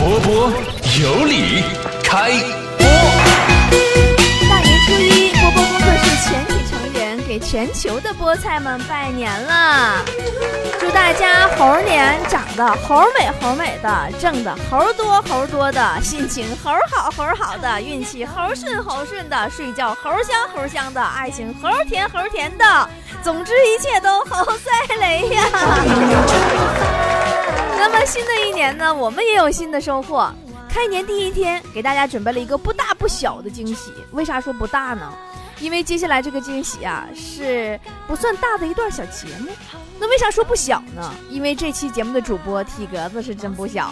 波波有理，开播。大年初一，波波工作室全体成员给全球的菠菜们拜年了，祝大家猴年长得猴美猴美的，挣的猴多猴多的，心情猴好猴好的，运气猴顺猴顺的，睡觉猴香猴香的，爱情猴甜猴甜的，总之一切都猴赛雷呀！那么新的一年呢，我们也有新的收获。开年第一天，给大家准备了一个不大不小的惊喜。为啥说不大呢？因为接下来这个惊喜啊，是不算大的一段小节目。那为啥说不小呢？因为这期节目的主播体格子是真不小，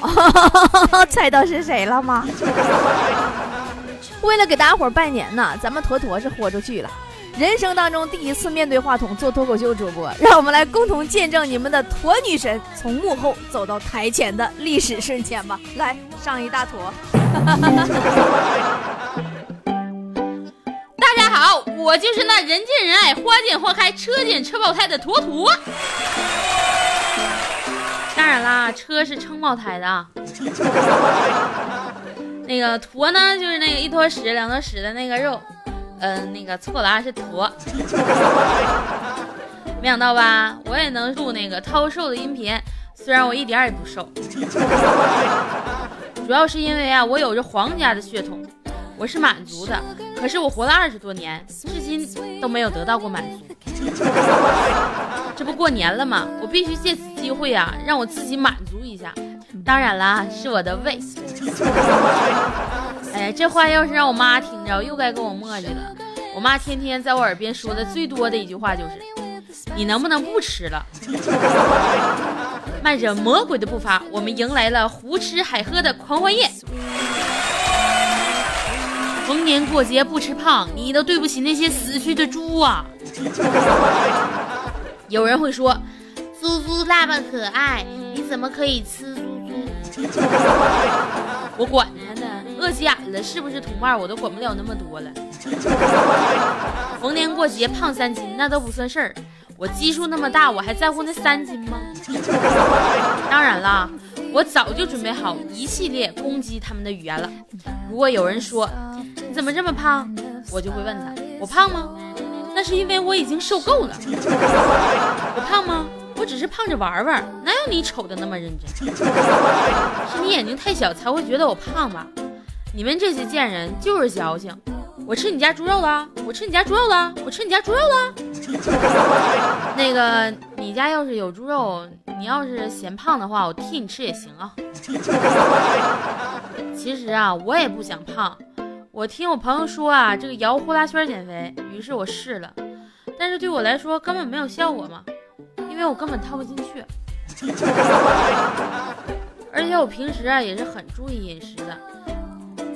猜到是谁了吗？为了给大家伙拜年呢，咱们坨坨是豁出去了。人生当中第一次面对话筒做脱口秀主播，让我们来共同见证你们的驼女神从幕后走到台前的历史瞬间吧！来，上一大坨。大家好，我就是那人见人爱、花见花开、车见车爆胎的坨坨。当然啦，车是撑爆胎的啊。那个坨呢，就是那个一坨屎、两坨屎的那个肉。嗯，那个错了啊，是坨。没想到吧，我也能录那个超瘦的音频，虽然我一点也不瘦。主要是因为啊，我有着皇家的血统，我是满族的。可是我活了二十多年，至今都没有得到过满足。这不过年了吗？我必须借此机会啊，让我自己满足一下。当然啦，是我的胃。哎，这话要是让我妈听着，又该跟我磨叽了。我妈天天在我耳边说的最多的一句话就是：“你能不能不吃了？” 迈着魔鬼的步伐，我们迎来了胡吃海喝的狂欢夜。逢年过节不吃胖，你都对不起那些死去的猪啊！有人会说：“猪猪那么可爱，你怎么可以吃猪猪？” 我管呢，饿急眼了，是不是同伴？我都管不了那么多了。逢年过节胖三斤那都不算事儿，我基数那么大，我还在乎那三斤吗？当然啦，我早就准备好一系列攻击他们的语言了。如果有人说你怎么这么胖，我就会问他：我胖吗？那是因为我已经受够了。我胖吗？我只是胖着玩玩，哪有你瞅的那么认真？是你眼睛太小才会觉得我胖吧？你们这些贱人就是矫情。我吃你家猪肉了，我吃你家猪肉了，我吃你家猪肉了。那个，你家要是有猪肉，你要是嫌胖的话，我替你吃也行啊。其实啊，我也不想胖。我听我朋友说啊，这个摇呼啦圈减肥，于是我试了，但是对我来说根本没有效果嘛。因为我根本套不进去，而且我平时啊也是很注意饮食的，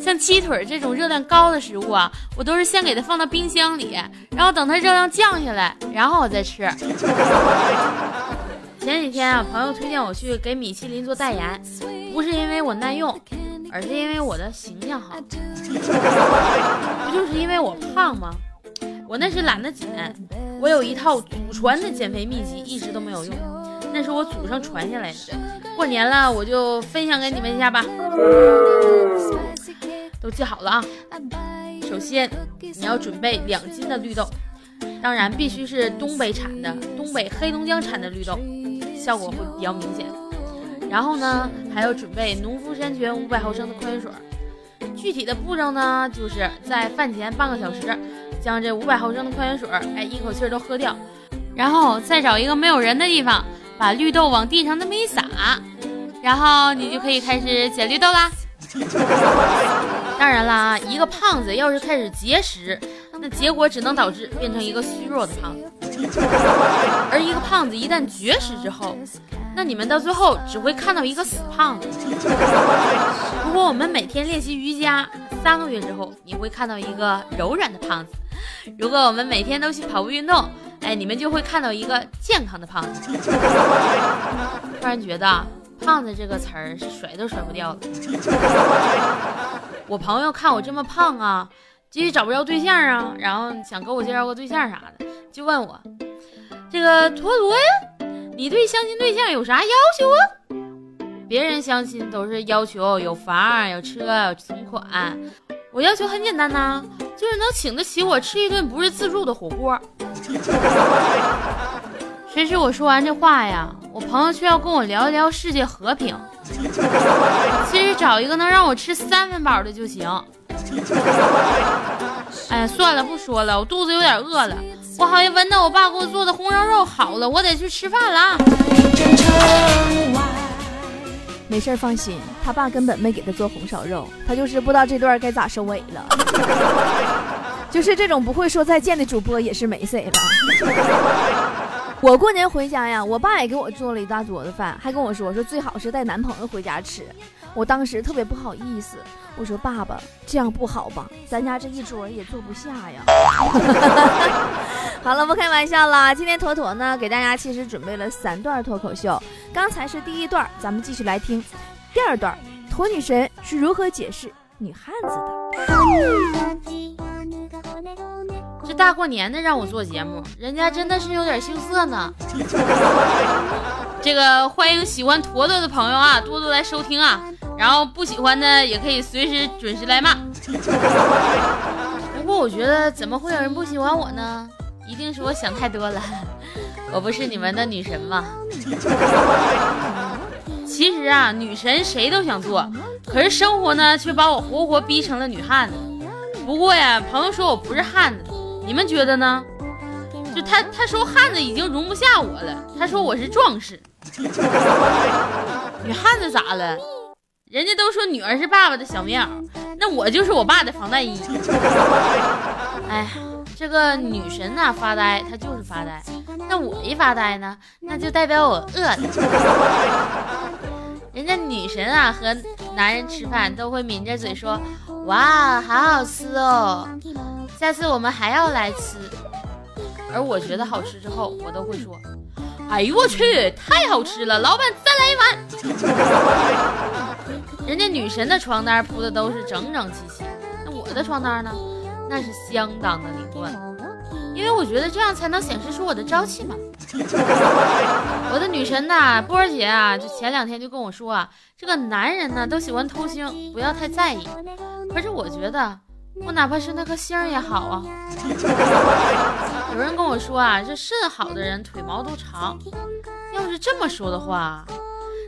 像鸡腿这种热量高的食物啊，我都是先给它放到冰箱里，然后等它热量降下来，然后我再吃。前几天啊，朋友推荐我去给米其林做代言，不是因为我耐用，而是因为我的形象好。不就是因为我胖吗？我那是懒得减。我有一套祖传的减肥秘籍，一直都没有用，那是我祖上传下来的。过年了，我就分享给你们一下吧。都记好了啊！首先，你要准备两斤的绿豆，当然必须是东北产的，东北黑龙江产的绿豆，效果会比较明显。然后呢，还要准备农夫山泉五百毫升的矿泉水。具体的步骤呢，就是在饭前半个小时。将这五百毫升的矿泉水，哎，一口气都喝掉，然后再找一个没有人的地方，把绿豆往地上那么一撒，然后你就可以开始捡绿豆啦。当然啦，一个胖子要是开始节食，那结果只能导致变成一个虚弱的胖子；而一个胖子一旦绝食之后，那你们到最后只会看到一个死胖子。如果我们每天练习瑜伽，三个月之后，你会看到一个柔软的胖子。如果我们每天都去跑步运动，哎，你们就会看到一个健康的胖子。突然觉得“胖子”这个词儿是甩都甩不掉了。我朋友看我这么胖啊，就找不着对象啊，然后想给我介绍个对象啥的，就问我：“这个陀螺呀，你对相亲对象有啥要求啊？”别人相亲都是要求有房、有车、有存款，我要求很简单呐，就是能请得起我吃一顿不是自助的火锅。谁知我说完这话呀，我朋友却要跟我聊一聊世界和平。其实找一个能让我吃三分饱的就行。哎呀，算了，不说了，我肚子有点饿了。我好像闻到我爸给我做的红烧肉好了，我得去吃饭了。没事，放心，他爸根本没给他做红烧肉，他就是不知道这段该咋收尾了。就是这种不会说再见的主播也是没谁了。我过年回家呀，我爸也给我做了一大桌子饭，还跟我说说最好是带男朋友回家吃。我当时特别不好意思，我说爸爸这样不好吧，咱家这一桌也坐不下呀。好了，不开玩笑啦，今天妥妥呢给大家其实准备了三段脱口秀，刚才是第一段，咱们继续来听第二段，驼女神是如何解释女汉子的。这大过年的让我做节目，人家真的是有点羞涩呢。这个欢迎喜欢坨坨的朋友啊，多多来收听啊。然后不喜欢的也可以随时准时来骂。不过我觉得怎么会有人不喜欢我呢？一定是我想太多了。我不是你们的女神吗？其实啊，女神谁都想做，可是生活呢却把我活活逼成了女汉子。不过呀，朋友说我不是汉子。你们觉得呢？就他他说汉子已经容不下我了，他说我是壮士，女汉子咋了？人家都说女儿是爸爸的小棉袄，那我就是我爸的防弹衣。哎，这个女神呐发呆，她就是发呆。那我一发呆呢，那就代表我饿了。人家女神啊和男人吃饭都会抿着嘴说：“哇，好好吃哦。”下次我们还要来吃，而我觉得好吃之后，我都会说：“哎呦我去，太好吃了，老板再来一碗。”人家女神的床单铺的都是整整齐齐，那我的床单呢？那是相当的凌乱，因为我觉得这样才能显示出我的朝气嘛。我的女神呐，波儿姐啊，就前两天就跟我说啊，这个男人呢都喜欢偷腥，不要太在意。可是我觉得。我哪怕是那颗星也好啊！有人跟我说啊，这肾好的人腿毛都长。要是这么说的话，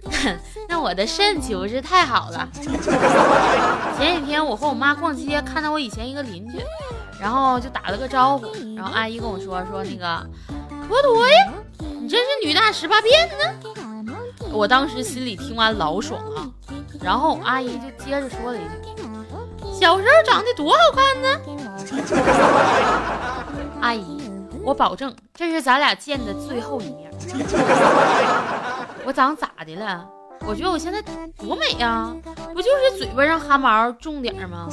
那我的肾岂不是太好了？前几天我和我妈逛街，看到我以前一个邻居，然后就打了个招呼，然后阿姨跟我说说那个坨坨呀，你真是女大十八变呢！我当时心里听完老爽啊，然后阿姨就接着说了一句。小时候长得多好看呢，阿姨，我保证这是咱俩见的最后一面。我长咋的了？我觉得我现在多美呀，不就是嘴巴上汗毛重点吗？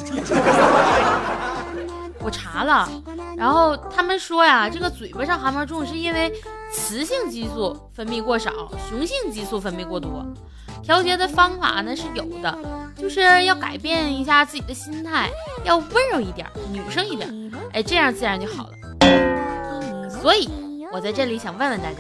我查了，然后他们说呀，这个嘴巴上蛤蟆重是因为雌性激素分泌过少，雄性激素分泌过多。调节的方法呢是有的，就是要改变一下自己的心态，要温柔一点，女生一点，哎，这样自然就好了。所以，我在这里想问问大家，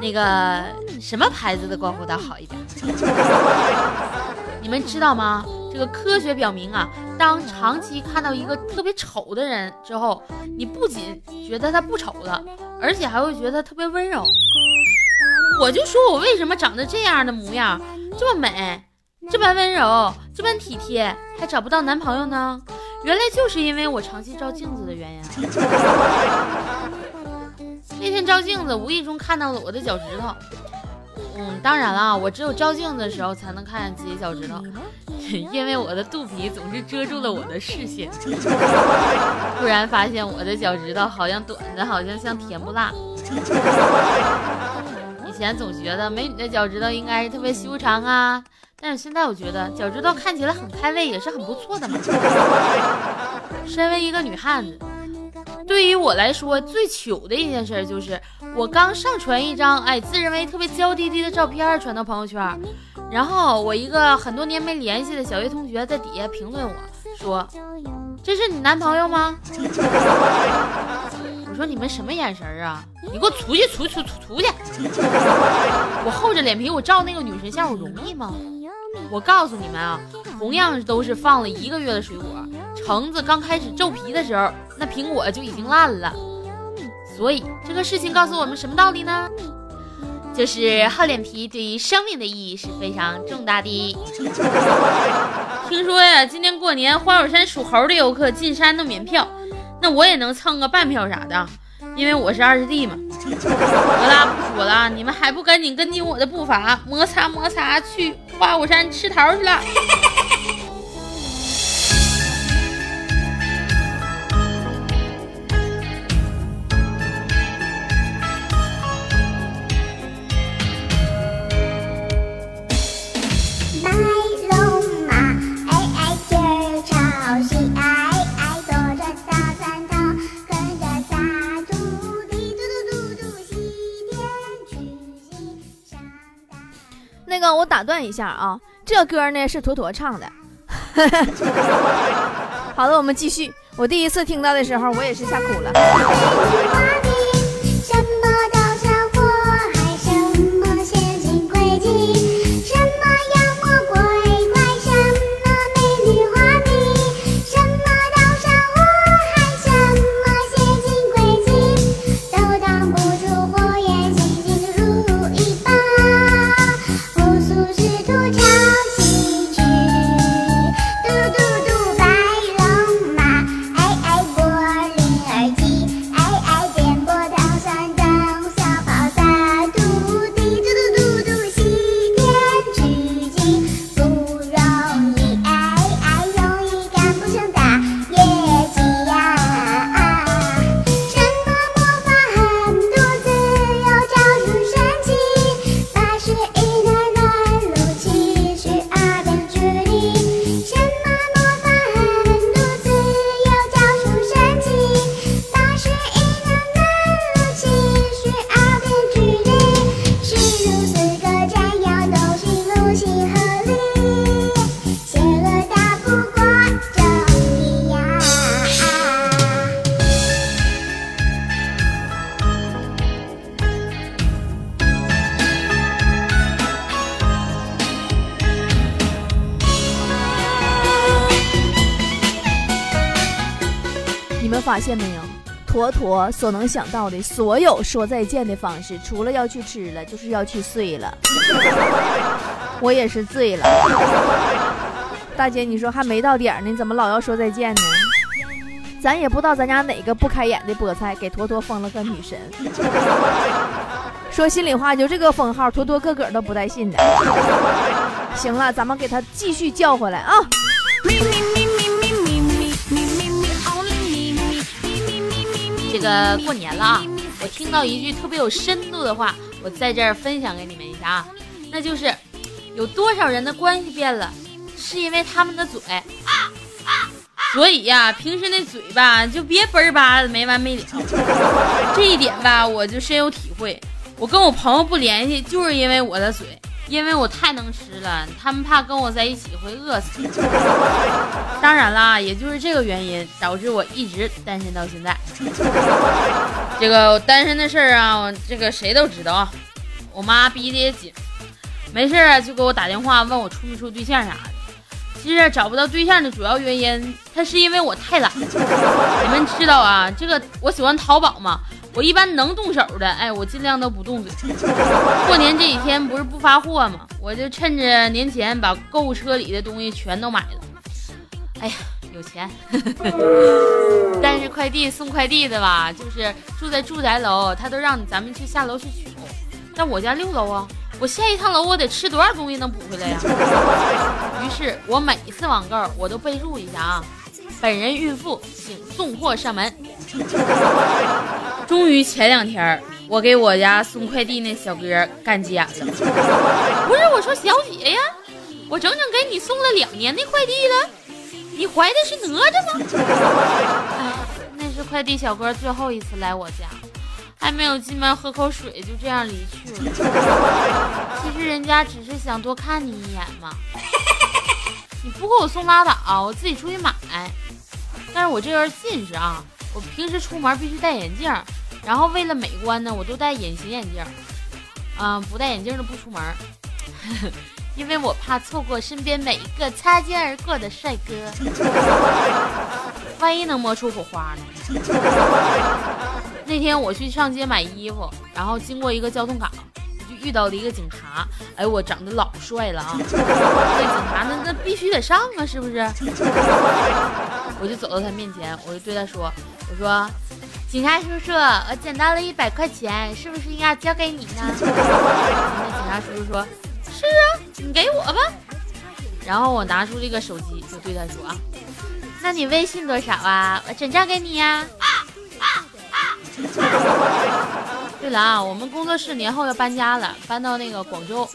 那个什么牌子的刮胡刀好一点？你们知道吗？这个科学表明啊，当长期看到一个特别丑的人之后，你不仅觉得他不丑了，而且还会觉得特别温柔。我就说我为什么长得这样的模样，这么美，这般温柔，这般体贴，还找不到男朋友呢？原来就是因为我长期照镜子的原因。那天照镜子，无意中看到了我的脚趾头。嗯，当然了，我只有照镜子的时候才能看见自己脚趾头，因为我的肚皮总是遮住了我的视线。突然发现我的脚趾头好像短的，好像像甜不辣。以前总觉得美女的脚趾头应该是特别修长啊，但是现在我觉得脚趾头看起来很开胃，也是很不错的嘛。身为一个女汉子，对于我来说最糗的一件事就是，我刚上传一张哎自认为特别娇滴滴的照片传到朋友圈，然后我一个很多年没联系的小学同学在底下评论我说：“这是你男朋友吗？” 我说你们什么眼神啊？你给我出去，出出出出去！我厚着脸皮我照那个女神像，我容易吗？我告诉你们啊，同样都是放了一个月的水果，橙子刚开始皱皮的时候，那苹果就已经烂了。所以这个事情告诉我们什么道理呢？就是厚脸皮对于生命的意义是非常重大的。听说呀，今年过年花果山属猴的游客进山都免票，那我也能蹭个半票啥的，因为我是二师弟嘛。得啦，不说了，你们还不赶紧跟紧我的步伐，摩擦摩擦去花果山吃桃去了。打断一下啊，这歌呢是坨坨唱的。好的，我们继续。我第一次听到的时候，我也是吓哭了。发现没有？坨坨所能想到的所有说再见的方式，除了要去吃了，就是要去睡了。我也是醉了。大姐，你说还没到点儿呢，你怎么老要说再见呢？咱也不知道咱家哪个不开眼的菠菜给坨坨封了个女神。说心里话，就这个封号，坨坨个个都不带信的。行了，咱们给他继续叫回来啊！这个过年了啊，我听到一句特别有深度的话，我在这儿分享给你们一下啊，那就是有多少人的关系变了，是因为他们的嘴。所以呀、平时那嘴吧，就别嘣儿吧的没完没了。这一点吧，我就深有体会。我跟我朋友不联系，就是因为我的嘴，因为我太能吃了，他们怕跟我在一起会饿死。当然啦，也就是这个原因，导致我一直单身到现在。这个我单身的事儿啊，这个谁都知道啊。我妈逼得也紧，没事就给我打电话问我处没处对象啥的。其实找不到对象的主要原因，它是因为我太懒。你们知道啊，这个我喜欢淘宝嘛，我一般能动手的，哎，我尽量都不动嘴。过年这几天不是不发货吗，我就趁着年前把购物车里的东西全都买了。哎呀，有钱。但是快递送快递的吧，就是住在住宅楼，他都让咱们去下楼去取。但我家六楼啊，我下一趟楼我得吃多少东西能补回来呀？于是我每一次网购我都备注一下啊，本人孕妇，请送货上门。终于前两天我给我家送快递那小哥干急眼了，不是我说小姐呀，我整整给你送了两年的快递了，你怀的是哪吒吗？哎，那是快递小哥最后一次来我家，还没有进门喝口水就这样离去了。其实人家只是想多看你一眼嘛。你不给我送拉倒，我自己出去买。但是我这人近视啊，我平时出门必须戴眼镜，然后为了美观呢，我都戴隐形眼镜。嗯，不戴眼镜的不出门，因为我怕错过身边每一个擦肩而过的帅哥，万一能摸出火花呢？那天我去上街买衣服，然后经过一个交通岗，我就遇到了一个警察。哎，我长得老帅了啊！这警察那那必须得上啊，是不是？我就走到他面前，我就对他说：“我说，警察叔叔，我捡到了一百块钱，是不是应该交给你呢？” 那警察叔叔说：“是啊，你给我吧。”然后我拿出这个手机，就对他说：“啊，那你微信多少啊？我转账给你呀。”对了啊，我们工作室年后要搬家了，搬到那个广州。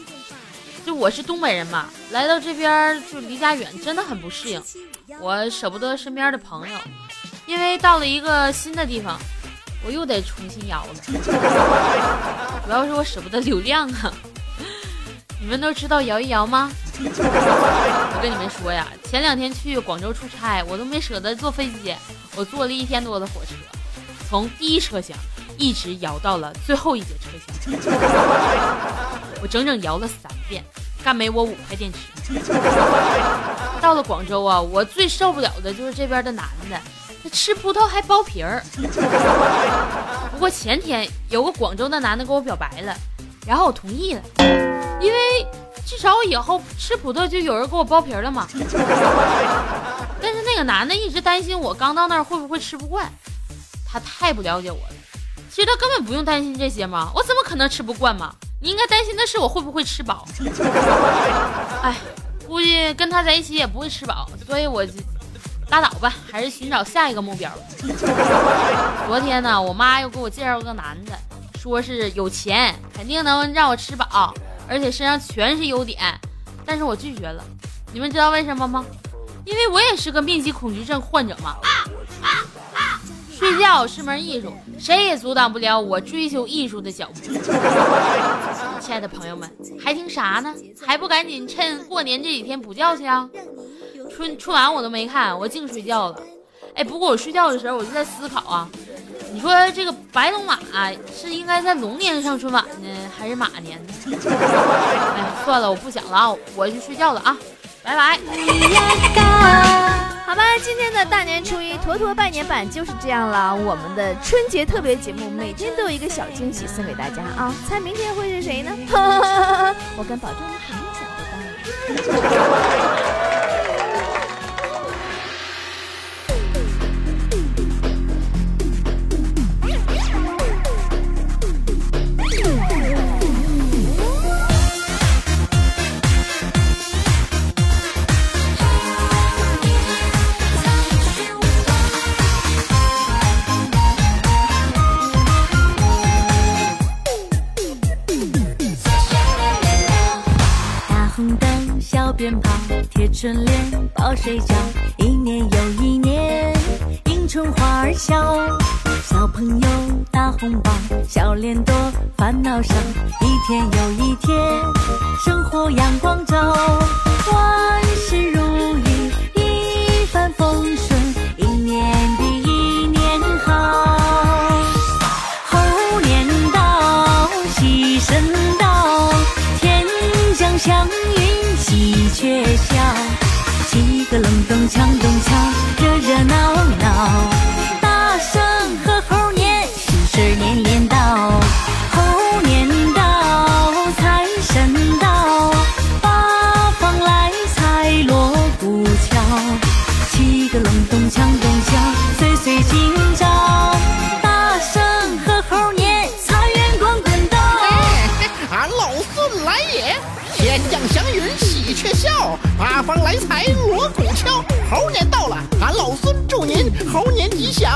就我是东北人嘛，来到这边就离家远，真的很不适应。我舍不得身边的朋友，因为到了一个新的地方，我又得重新摇了。主要是我舍不得流量啊。你们都知道摇一摇吗？我跟你们说呀，前两天去广州出差，我都没舍得坐飞机，我坐了一天多的火车，从第一车厢一直摇到了最后一节车厢，我整整摇了三遍，干没我五块电池。到了广州啊，我最受不了的就是这边的男的，他吃葡萄还剥皮儿。不过前天有个广州的男的跟我表白了，然后我同意了，因为至少我以后吃葡萄就有人给我剥皮儿了嘛。但是那个男的一直担心我刚到那儿会不会吃不惯，他太不了解我了。其实他根本不用担心这些嘛，我怎么可能吃不惯嘛？你应该担心的是我会不会吃饱。哎。估计跟他在一起也不会吃饱，所以我拉倒吧，还是寻找下一个目标。昨天呢，我妈又给我介绍个男的，说是有钱，肯定能让我吃饱，而且身上全是优点，但是我拒绝了。你们知道为什么吗？因为我也是个密集恐惧症患者嘛。睡觉是门艺术，谁也阻挡不了我追求艺术的脚步。亲爱的朋友们，还听啥呢？还不赶紧趁过年这几天补觉去啊！春春晚我都没看，我净睡觉了。哎，不过我睡觉的时候，我就在思考啊，你说这个白龙马是应该在龙年上春晚呢，还是马年呢？哎，算了，我不想了啊，我去睡觉了啊，拜拜。好吧，今天的大年初一坨坨拜年版就是这样了。我们的春节特别节目每天都有一个小惊喜送给大家啊！猜明天会是谁呢？我敢保证你肯定想不到。鞭炮，贴春联，包水饺，一年又一年，迎春花儿笑。小朋友大红包，笑脸多，烦恼少，一天又一天，生活阳光照，万事如意，一帆风顺，一年比一年好。猴年到，喜神到，天降祥云却笑，七个隆咚锵咚锵，热热闹闹，猴年吉祥，